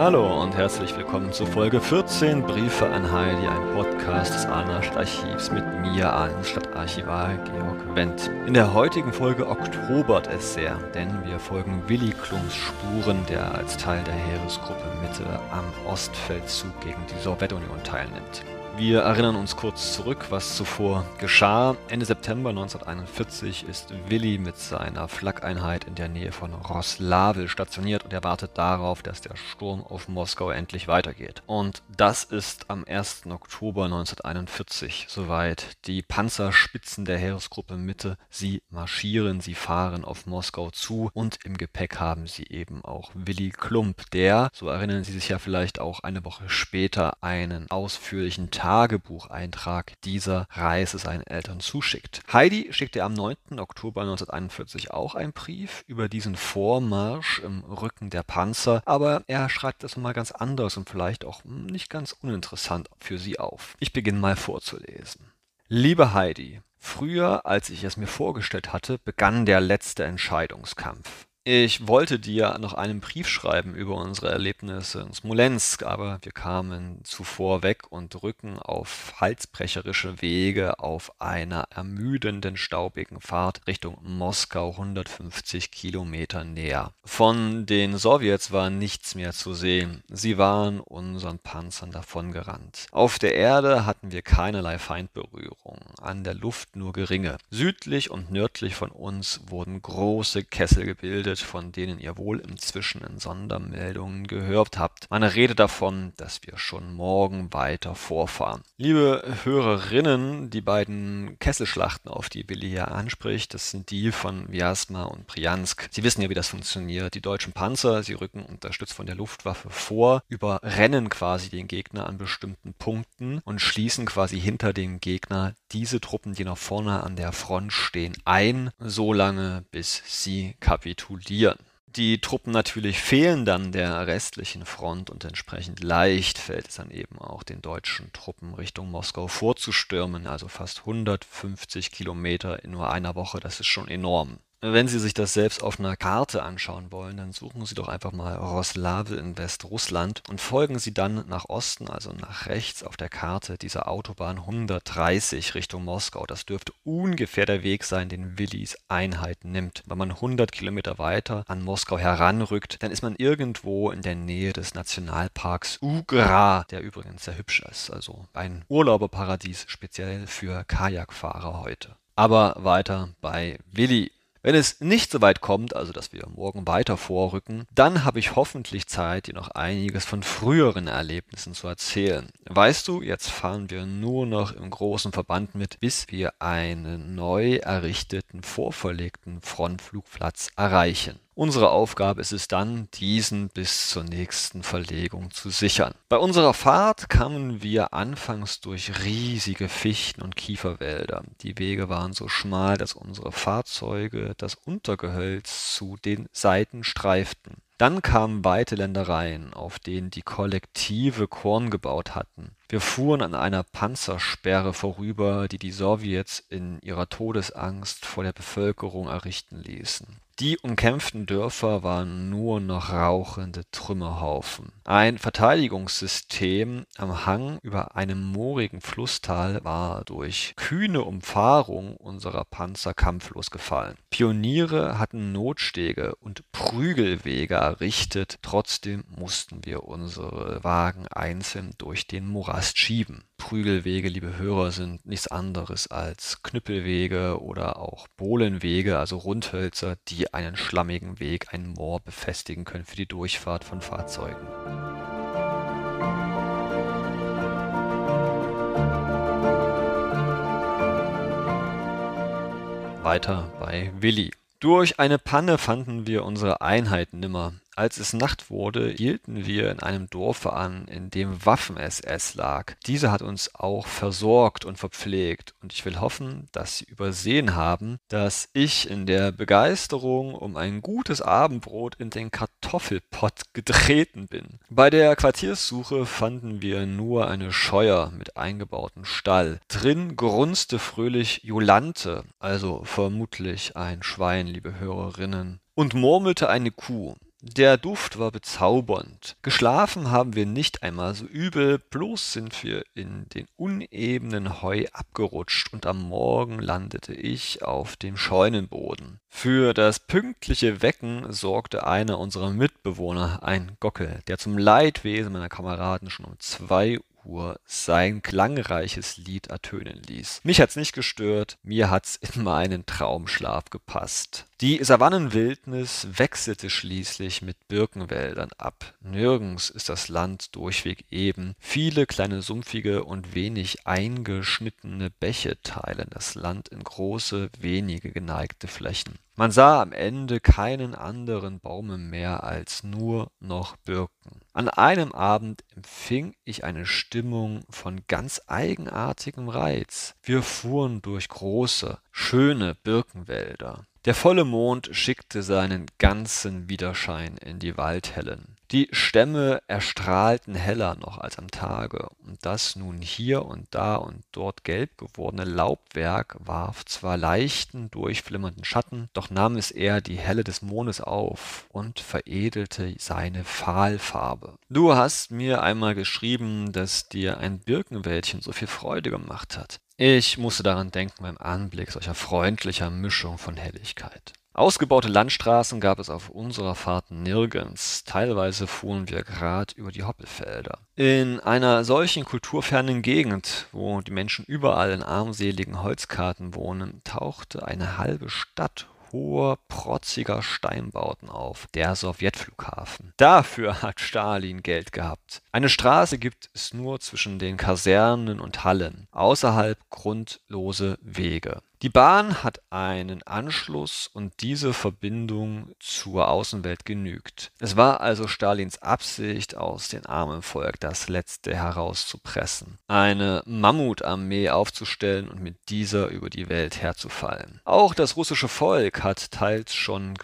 Hallo und herzlich willkommen zu Folge 14 Briefe an Heidi, ein Podcast des Ahner Stadtarchivs mit mir, Ahlen Stadtarchivar Georg Wendt. In der heutigen Folge oktobert es sehr, denn wir folgen Willi Klums Spuren, der als Teil der Heeresgruppe Mitte am Ostfeldzug gegen die Sowjetunion teilnimmt. Wir erinnern uns kurz zurück, was zuvor geschah. Ende September 1941 ist Willi mit seiner Flakeinheit in der Nähe von Roslavel stationiert und er wartet darauf, dass der Sturm auf Moskau endlich weitergeht. Und das ist am 1. Oktober 1941 soweit. Die Panzerspitzen der Heeresgruppe Mitte, sie marschieren, sie fahren auf Moskau zu und im Gepäck haben sie eben auch Willi Klump, der, so erinnern Sie sich ja vielleicht auch eine Woche später, einen ausführlichen Tagebucheintrag dieser Reise seinen Eltern zuschickt. Heidi schickte am 9. Oktober 1941 auch einen Brief über diesen Vormarsch im Rücken der Panzer, aber er schreibt das mal ganz anders und vielleicht auch nicht ganz uninteressant für sie auf. Ich beginne mal vorzulesen. Liebe Heidi, früher, als ich es mir vorgestellt hatte, begann der letzte Entscheidungskampf. Ich wollte dir noch einen Brief schreiben über unsere Erlebnisse in Smolensk, aber wir kamen zuvor weg und rücken auf halsbrecherische Wege auf einer ermüdenden, staubigen Fahrt Richtung Moskau 150 Kilometer näher. Von den Sowjets war nichts mehr zu sehen. Sie waren unseren Panzern davongerannt. Auf der Erde hatten wir keinerlei Feindberührung, an der Luft nur geringe. Südlich und nördlich von uns wurden große Kessel gebildet, gebildet, von denen ihr wohl inzwischen in Sondermeldungen gehört habt. Meine Rede davon, dass wir schon morgen weiter vorfahren. Liebe Hörerinnen, die beiden Kesselschlachten, auf die Billy hier anspricht, das sind die von Vyasma und Priansk. Sie wissen ja, wie das funktioniert. Die deutschen Panzer, sie rücken unterstützt von der Luftwaffe vor, überrennen quasi den Gegner an bestimmten Punkten und schließen quasi hinter dem Gegner diese Truppen, die noch vorne an der Front stehen, ein, so lange bis sie kapitulieren explodieren. Die Truppen natürlich fehlen dann der restlichen Front und entsprechend leicht fällt es dann eben auch den deutschen Truppen Richtung Moskau vorzustürmen, also fast 150 Kilometer in nur einer Woche, das ist schon enorm. Wenn Sie sich das selbst auf einer Karte anschauen wollen, dann suchen Sie doch einfach mal Roslawl in Westrussland und folgen Sie dann nach Osten, also nach rechts auf der Karte dieser Autobahn 130 Richtung Moskau. Das dürfte ungefähr der Weg sein, den Willis Einheit nimmt. Wenn man 100 Kilometer weiter an Moskau heranrückt, dann ist man irgendwo in der Nähe des Nationalparks Ugra, der übrigens sehr hübsch ist. Also ein Urlauberparadies speziell für Kajakfahrer heute. Aber weiter bei Willi. Wenn es nicht so weit kommt, also dass wir morgen weiter vorrücken, dann habe ich hoffentlich Zeit, dir noch einiges von früheren Erlebnissen zu erzählen. Weißt du, jetzt fahren wir nur noch im großen Verband mit, bis wir einen neu errichteten, vorverlegten Frontflugplatz erreichen. Unsere Aufgabe ist es dann, diesen bis zur nächsten Verlegung zu sichern. Bei unserer Fahrt kamen wir anfangs durch riesige Fichten- und Kieferwälder. Die Wege waren so schmal, dass unsere Fahrzeuge das Untergehölz zu den Seiten streiften. Dann kamen weite Ländereien, auf denen die Kollektive Korn gebaut hatten. Wir fuhren an einer Panzersperre vorüber, die die Sowjets in ihrer Todesangst vor der Bevölkerung errichten ließen. Die umkämpften Dörfer waren nur noch rauchende Trümmerhaufen. Ein Verteidigungssystem am Hang über einem moorigen Flusstal war durch kühne Umfahrung unserer Panzer kampflos gefallen. Pioniere hatten Notstege und Prügelwege errichtet, trotzdem mussten wir unsere Wagen einzeln durch den Morast schieben. Prügelwege, liebe Hörer, sind nichts anderes als Knüppelwege oder auch Bohlenwege, also Rundhölzer, die einen schlammigen Weg, ein Moor befestigen können für die Durchfahrt von Fahrzeugen. Weiter bei Willi. Durch eine Panne fanden wir unsere Einheit nimmer. Als es Nacht wurde, hielten wir in einem Dorfe an, in dem Waffen-SS lag. Diese hat uns auch versorgt und verpflegt, und ich will hoffen, dass Sie übersehen haben, dass ich in der Begeisterung um ein gutes Abendbrot in den Kartoffelpott getreten bin. Bei der Quartierssuche fanden wir nur eine Scheuer mit eingebautem Stall. Drin grunzte fröhlich Jolante, also vermutlich ein Schwein, liebe Hörerinnen, und murmelte eine Kuh. Der Duft war bezaubernd. Geschlafen haben wir nicht einmal so übel, bloß sind wir in den unebenen Heu abgerutscht und am Morgen landete ich auf dem Scheunenboden. Für das pünktliche Wecken sorgte einer unserer Mitbewohner, ein Gockel, der zum Leidwesen meiner Kameraden schon um zwei Uhr sein klangreiches Lied ertönen ließ. Mich hat's nicht gestört, mir hat's in meinen Traumschlaf gepasst. Die Savannenwildnis wechselte schließlich mit Birkenwäldern ab. Nirgends ist das Land durchweg eben. Viele kleine sumpfige und wenig eingeschnittene Bäche teilen das Land in große, wenige geneigte Flächen. Man sah am Ende keinen anderen Baume mehr als nur noch Birken. An einem Abend empfing ich eine Stimmung von ganz eigenartigem Reiz. Wir fuhren durch große, schöne Birkenwälder. Der volle Mond schickte seinen ganzen Widerschein in die Waldhellen. Die Stämme erstrahlten heller noch als am Tage, und das nun hier und da und dort gelb gewordene Laubwerk warf zwar leichten, durchflimmernden Schatten, doch nahm es eher die Helle des Mondes auf und veredelte seine Fahlfarbe. Du hast mir einmal geschrieben, dass dir ein Birkenwäldchen so viel Freude gemacht hat. Ich musste daran denken beim Anblick solcher freundlicher Mischung von Helligkeit. Ausgebaute Landstraßen gab es auf unserer Fahrt nirgends. Teilweise fuhren wir grad über die Hoppelfelder. In einer solchen kulturfernen Gegend, wo die Menschen überall in armseligen Holzkarten wohnen, tauchte eine halbe Stadt hoher, protziger Steinbauten auf, der Sowjetflughafen. Dafür hat Stalin Geld gehabt. Eine Straße gibt es nur zwischen den Kasernen und Hallen, außerhalb grundlose Wege. Die Bahn hat einen Anschluss und diese Verbindung zur Außenwelt genügt. Es war also Stalins Absicht, aus dem armen Volk das Letzte herauszupressen, eine Mammutarmee aufzustellen und mit dieser über die Welt herzufallen. Auch das russische Volk hat teils schon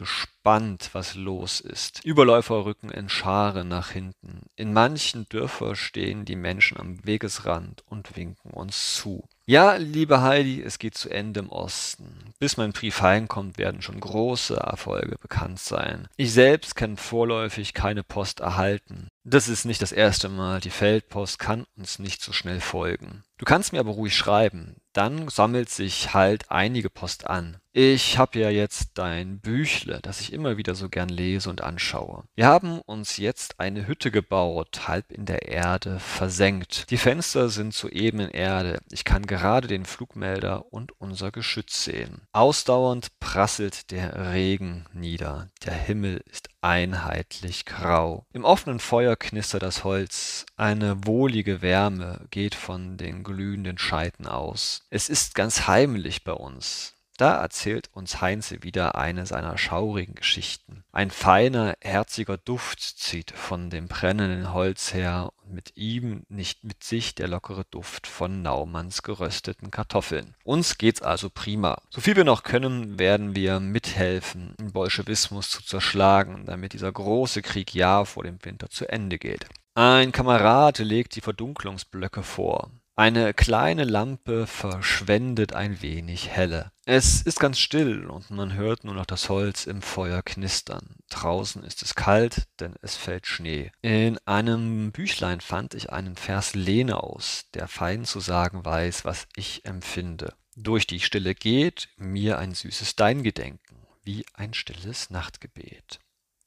gespannt, was los ist. Überläufer rücken in Scharen nach hinten. In manchen Dörfern stehen die Menschen am Wegesrand und winken uns zu. Ja, liebe Heidi, es geht zu Ende im Osten. Bis mein Brief heimkommt, werden schon große Erfolge bekannt sein. Ich selbst kann vorläufig keine Post erhalten. Das ist nicht das erste Mal. Die Feldpost kann uns nicht so schnell folgen. Du kannst mir aber ruhig schreiben. Dann sammelt sich halt einige Post an. Ich habe ja jetzt dein Büchle, das ich immer wieder so gern lese und anschaue. Wir haben uns jetzt eine Hütte gebaut, halb in der Erde versenkt. Die Fenster sind zur ebenen Erde. Ich kann gerade den Flugmelder und unser Geschütz sehen. Ausdauernd prasselt der Regen nieder. Der Himmel ist einheitlich grau. Im offenen Feuer knistert das Holz. Eine wohlige Wärme geht von den glühenden Scheiten aus. Es ist ganz heimlich bei uns. Da erzählt uns Heinze wieder eine seiner schaurigen Geschichten. Ein feiner, herziger Duft zieht von dem brennenden Holz her und mit ihm nicht mit sich der lockere Duft von Naumanns gerösteten Kartoffeln. Uns geht's also prima. So viel wir noch können, werden wir mithelfen, den Bolschewismus zu zerschlagen, damit dieser große Krieg ja vor dem Winter zu Ende geht. Ein Kamerad legt die Verdunklungsblöcke vor. Eine kleine Lampe verschwendet ein wenig Helle. Es ist ganz still und man hört nur noch das Holz im Feuer knistern. Draußen ist es kalt, denn es fällt Schnee. In einem Büchlein fand ich einen Vers Lenaus, der fein zu sagen weiß, was ich empfinde. Durch die Stille geht mir ein süßes Dein Gedenken, wie ein stilles Nachtgebet.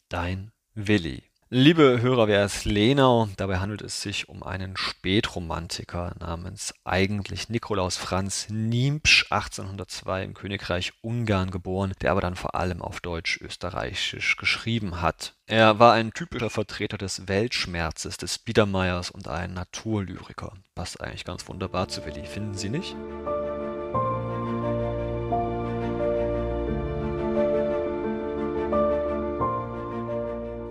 Dein Willi. Liebe Hörer, wer ist Lenau? Dabei handelt es sich um einen Spätromantiker namens eigentlich Nikolaus Franz Niempsch, 1802 im Königreich Ungarn geboren, der aber dann vor allem auf Deutsch-Österreichisch geschrieben hat. Er war ein typischer Vertreter des Weltschmerzes, des Biedermeiers und ein Naturlyriker. Passt eigentlich ganz wunderbar zu Willi, finden Sie nicht?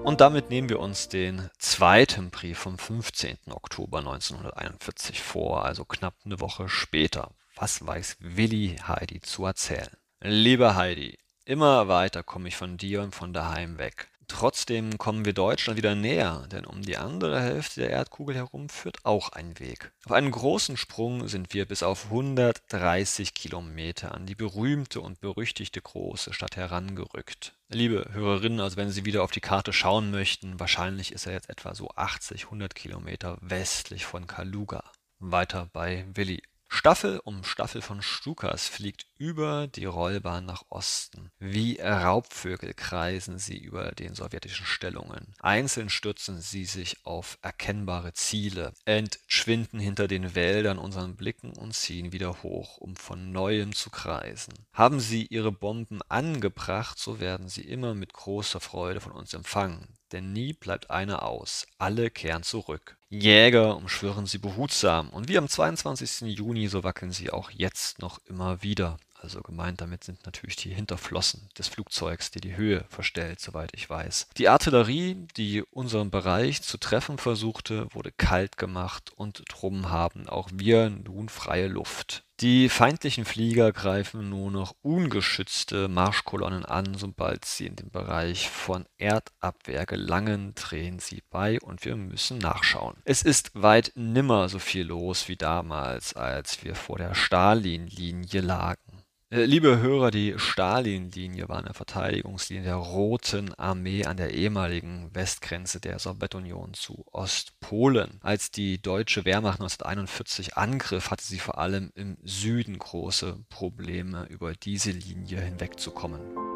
Und damit nehmen wir uns den zweiten Brief vom 15. Oktober 1941 vor, also knapp eine Woche später. Was weiß Willi Heidi zu erzählen? Liebe Heidi, immer weiter komme ich von dir und von daheim weg. Trotzdem kommen wir Deutschland wieder näher, denn um die andere Hälfte der Erdkugel herum führt auch ein Weg. Auf einen großen Sprung sind wir bis auf 130 Kilometer an die berühmte und berüchtigte große Stadt herangerückt. Liebe Hörerinnen, also wenn Sie wieder auf die Karte schauen möchten, wahrscheinlich ist er jetzt etwa so 80, 100 Kilometer westlich von Kaluga, weiter bei Willi. Staffel um Staffel von Stukas fliegt über die Rollbahn nach Osten. Wie Raubvögel kreisen sie über den sowjetischen Stellungen. Einzeln stürzen sie sich auf erkennbare Ziele, entschwinden hinter den Wäldern unseren Blicken und ziehen wieder hoch, um von neuem zu kreisen. Haben sie ihre Bomben angebracht, so werden sie immer mit großer Freude von uns empfangen denn nie bleibt einer aus, alle kehren zurück. Jäger umschwirren sie behutsam, und wie am 22. Juni, so wackeln sie auch jetzt noch immer wieder. Also gemeint damit sind natürlich die Hinterflossen des Flugzeugs, die die Höhe verstellt, soweit ich weiß. Die Artillerie, die unseren Bereich zu treffen versuchte, wurde kalt gemacht und drum haben auch wir nun freie Luft. Die feindlichen Flieger greifen nur noch ungeschützte Marschkolonnen an, sobald sie in den Bereich von Erdabwehr gelangen, drehen sie bei und wir müssen nachschauen. Es ist weit nimmer so viel los wie damals, als wir vor der Stalin-Linie lagen. Äh, liebe Hörer, die Stalin-Linie war eine Verteidigungslinie der Roten Armee an der ehemaligen Westgrenze der Sowjetunion zu Ostpolen. Als die deutsche Wehrmacht 1941 angriff, hatte sie vor allem im Süden große Probleme, über diese Linie hinwegzukommen.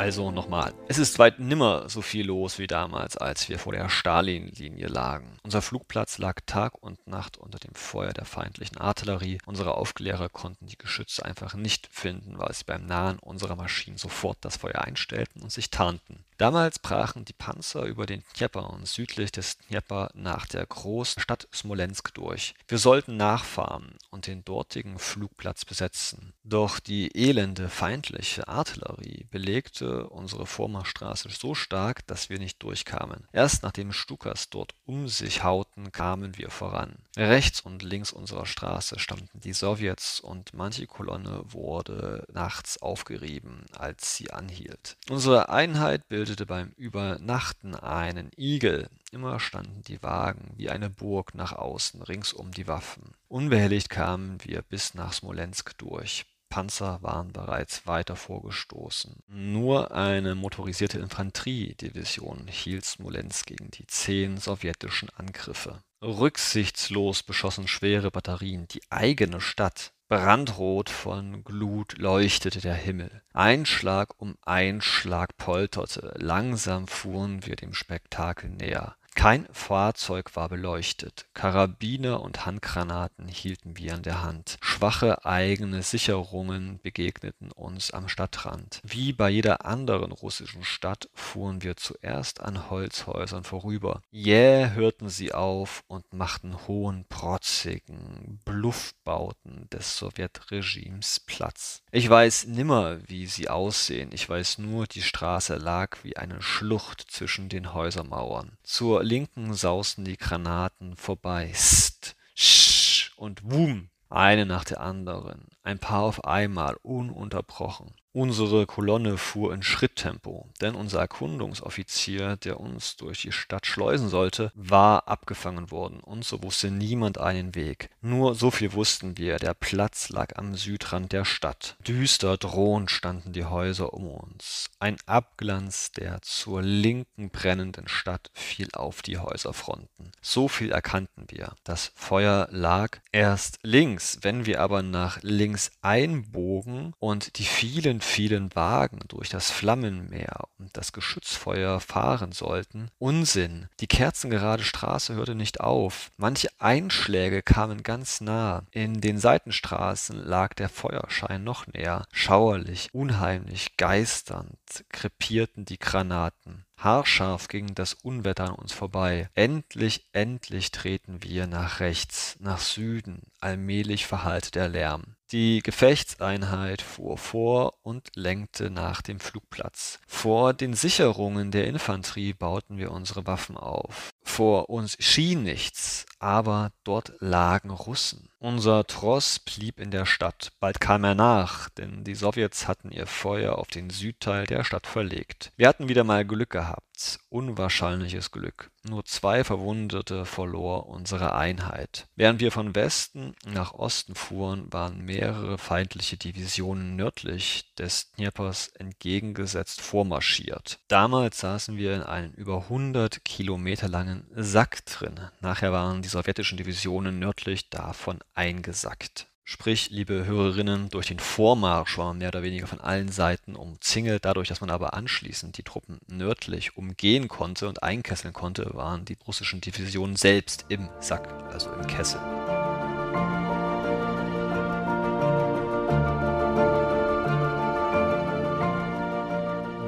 Also nochmal, es ist weit nimmer so viel los wie damals, als wir vor der Stalin-Linie lagen. Unser Flugplatz lag Tag und Nacht unter dem Feuer der feindlichen Artillerie. Unsere Aufklärer konnten die Geschütze einfach nicht finden, weil sie beim Nahen unserer Maschinen sofort das Feuer einstellten und sich tarnten. Damals brachen die Panzer über den Dnieper und südlich des Dnieper nach der großen Stadt Smolensk durch. Wir sollten nachfahren und den dortigen Flugplatz besetzen. Doch die elende feindliche Artillerie belegte unsere Vormarschstraße so stark, dass wir nicht durchkamen. Erst nachdem Stukas dort um sich hauten, kamen wir voran. Rechts und links unserer Straße standen die Sowjets und manche Kolonne wurde nachts aufgerieben, als sie anhielt. Unsere Einheit bildete bildete beim Übernachten einen Igel. Immer standen die Wagen wie eine Burg nach außen, ringsum die Waffen. Unbehelligt kamen wir bis nach Smolensk durch. Panzer waren bereits weiter vorgestoßen. Nur eine motorisierte Infanteriedivision hielt Smolensk gegen die zehn sowjetischen Angriffe. Rücksichtslos beschossen schwere Batterien die eigene Stadt. Brandrot von Glut leuchtete der Himmel. Einschlag um Einschlag polterte. Langsam fuhren wir dem Spektakel näher. Kein Fahrzeug war beleuchtet. Karabiner und Handgranaten hielten wir in der Hand. Schwache eigene Sicherungen begegneten uns am Stadtrand. Wie bei jeder anderen russischen Stadt fuhren wir zuerst an Holzhäusern vorüber. Jäh hörten sie auf und machten hohen, protzigen Bluffbauten des Sowjetregimes Platz. Ich weiß nimmer, wie sie aussehen. Ich weiß nur, die Straße lag wie eine Schlucht zwischen den Häusermauern. Zur Linken sausten die Granaten vorbei. Sst, sch und wum, eine nach der anderen, ein paar auf einmal, ununterbrochen. Unsere Kolonne fuhr in Schritttempo, denn unser Erkundungsoffizier, der uns durch die Stadt schleusen sollte, war abgefangen worden, und so wusste niemand einen Weg. Nur so viel wussten wir, der Platz lag am Südrand der Stadt. Düster drohend standen die Häuser um uns. Ein Abglanz der zur linken brennenden Stadt fiel auf die Häuserfronten. So viel erkannten wir. Das Feuer lag erst links, wenn wir aber nach links einbogen und die vielen vielen Wagen durch das Flammenmeer und das Geschützfeuer fahren sollten. Unsinn. Die kerzengerade Straße hörte nicht auf. Manche Einschläge kamen ganz nah. In den Seitenstraßen lag der Feuerschein noch näher. Schauerlich, unheimlich, geisternd krepierten die Granaten. Haarscharf ging das Unwetter an uns vorbei. Endlich, endlich treten wir nach rechts, nach Süden. Allmählich verhallte der Lärm. Die Gefechtseinheit fuhr vor und lenkte nach dem Flugplatz. Vor den Sicherungen der Infanterie bauten wir unsere Waffen auf. Vor uns schien nichts, aber dort lagen Russen. Unser Tross blieb in der Stadt. Bald kam er nach, denn die Sowjets hatten ihr Feuer auf den Südteil der Stadt verlegt. Wir hatten wieder mal Glück gehabt unwahrscheinliches Glück. Nur zwei Verwundete verlor unsere Einheit. Während wir von Westen nach Osten fuhren, waren mehrere feindliche Divisionen nördlich des Dnjeprs entgegengesetzt vormarschiert. Damals saßen wir in einem über 100 Kilometer langen Sack drin. Nachher waren die sowjetischen Divisionen nördlich davon eingesackt. Sprich, liebe Hörerinnen, durch den Vormarsch war man mehr oder weniger von allen Seiten umzingelt. Dadurch, dass man aber anschließend die Truppen nördlich umgehen konnte und einkesseln konnte, waren die russischen Divisionen selbst im Sack, also im Kessel.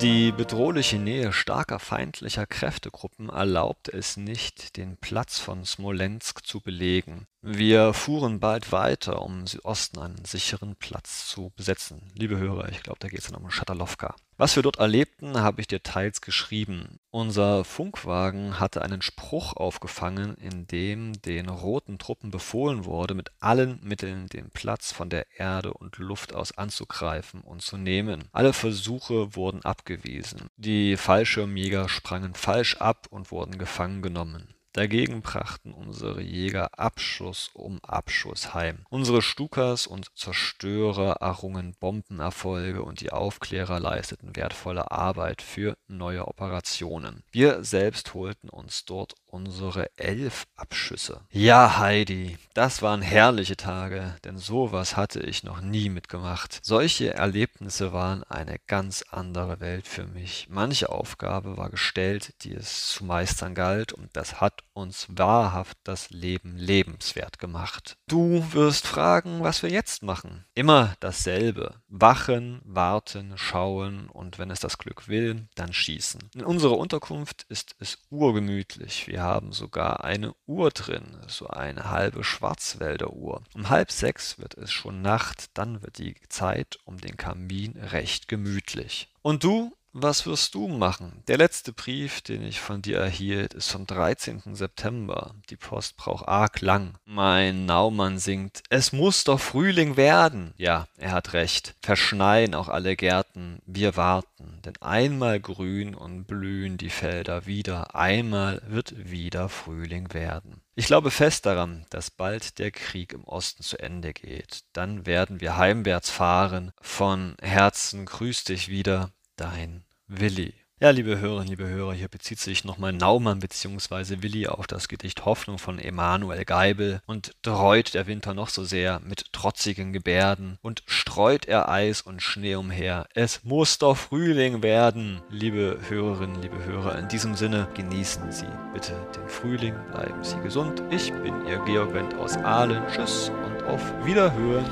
Die bedrohliche Nähe starker feindlicher Kräftegruppen erlaubte es nicht, den Platz von Smolensk zu belegen. Wir fuhren bald weiter, um im Südosten einen sicheren Platz zu besetzen. Liebe Hörer, ich glaube, da geht es dann um Schatalowka. Was wir dort erlebten, habe ich dir teils geschrieben. Unser Funkwagen hatte einen Spruch aufgefangen, in dem den roten Truppen befohlen wurde, mit allen Mitteln den Platz von der Erde und Luft aus anzugreifen und zu nehmen. Alle Versuche wurden abgewiesen. Die Fallschirmjäger sprangen falsch ab und wurden gefangen genommen. Dagegen brachten unsere Jäger Abschuss um Abschuss heim. Unsere Stukas und Zerstörer errungen Bombenerfolge und die Aufklärer leisteten wertvolle Arbeit für neue Operationen. Wir selbst holten uns dort unsere elf Abschüsse. Ja, Heidi, das waren herrliche Tage, denn sowas hatte ich noch nie mitgemacht. Solche Erlebnisse waren eine ganz andere Welt für mich. Manche Aufgabe war gestellt, die es zu meistern galt, und das hat uns wahrhaft das Leben lebenswert gemacht. Du wirst fragen, was wir jetzt machen. Immer dasselbe. Wachen, warten, schauen und wenn es das Glück will, dann schießen. In unserer Unterkunft ist es urgemütlich. Wir haben sogar eine Uhr drin, so eine halbe Schwarzwälderuhr. Um halb sechs wird es schon Nacht, dann wird die Zeit um den Kamin recht gemütlich. Und du was wirst du machen? Der letzte Brief, den ich von dir erhielt, ist vom 13. September. Die Post braucht arg lang. Mein Naumann singt, es muss doch Frühling werden. Ja, er hat recht. Verschneien auch alle Gärten, wir warten, denn einmal grün und blühen die Felder wieder, einmal wird wieder Frühling werden. Ich glaube fest daran, dass bald der Krieg im Osten zu Ende geht. Dann werden wir heimwärts fahren. Von Herzen grüß dich wieder, dein Willi. Ja, liebe Hörerinnen, liebe Hörer, hier bezieht sich nochmal Naumann bzw. Willi auf das Gedicht Hoffnung von Emanuel Geibel und dreut der Winter noch so sehr mit trotzigen Gebärden und streut er Eis und Schnee umher. Es muss doch Frühling werden. Liebe Hörerinnen, liebe Hörer, in diesem Sinne genießen Sie bitte den Frühling, bleiben Sie gesund. Ich bin Ihr Georg Wendt aus Aalen. Tschüss und auf Wiederhören.